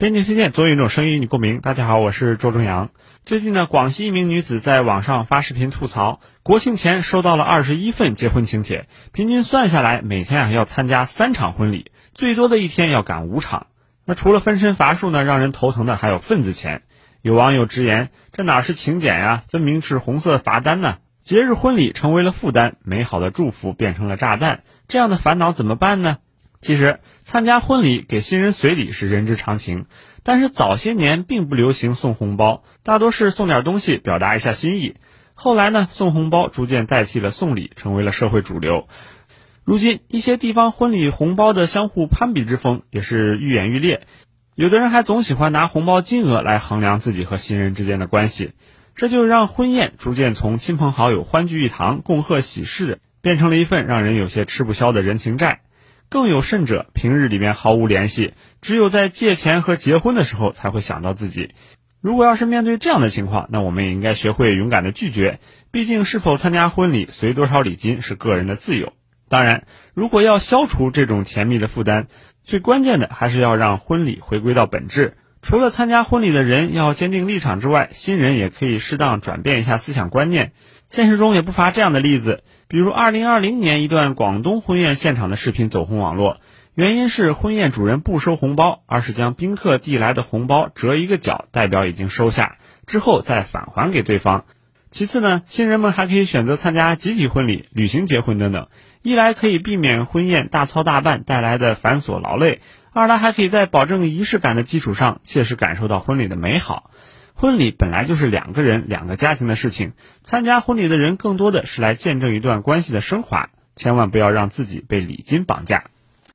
编辑推荐，总有一种声音与你共鸣。大家好，我是周正阳。最近呢，广西一名女子在网上发视频吐槽，国庆前收到了二十一份结婚请帖，平均算下来，每天啊要参加三场婚礼，最多的一天要赶五场。那除了分身乏术呢，让人头疼的还有份子钱。有网友直言，这哪是请柬呀，分明是红色罚单呢！节日婚礼成为了负担，美好的祝福变成了炸弹，这样的烦恼怎么办呢？其实参加婚礼给新人随礼是人之常情，但是早些年并不流行送红包，大多是送点东西表达一下心意。后来呢，送红包逐渐代替了送礼，成为了社会主流。如今一些地方婚礼红包的相互攀比之风也是愈演愈烈，有的人还总喜欢拿红包金额来衡量自己和新人之间的关系，这就让婚宴逐渐从亲朋好友欢聚一堂共贺喜事，变成了一份让人有些吃不消的人情债。更有甚者，平日里面毫无联系，只有在借钱和结婚的时候才会想到自己。如果要是面对这样的情况，那我们也应该学会勇敢的拒绝。毕竟，是否参加婚礼、随多少礼金是个人的自由。当然，如果要消除这种甜蜜的负担，最关键的还是要让婚礼回归到本质。除了参加婚礼的人要坚定立场之外，新人也可以适当转变一下思想观念。现实中也不乏这样的例子。比如，二零二零年一段广东婚宴现场的视频走红网络，原因是婚宴主人不收红包，而是将宾客递来的红包折一个角，代表已经收下，之后再返还给对方。其次呢，新人们还可以选择参加集体婚礼、旅行结婚等等，一来可以避免婚宴大操大办带来的繁琐劳累，二来还可以在保证仪式感的基础上，切实感受到婚礼的美好。婚礼本来就是两个人、两个家庭的事情，参加婚礼的人更多的是来见证一段关系的升华，千万不要让自己被礼金绑架。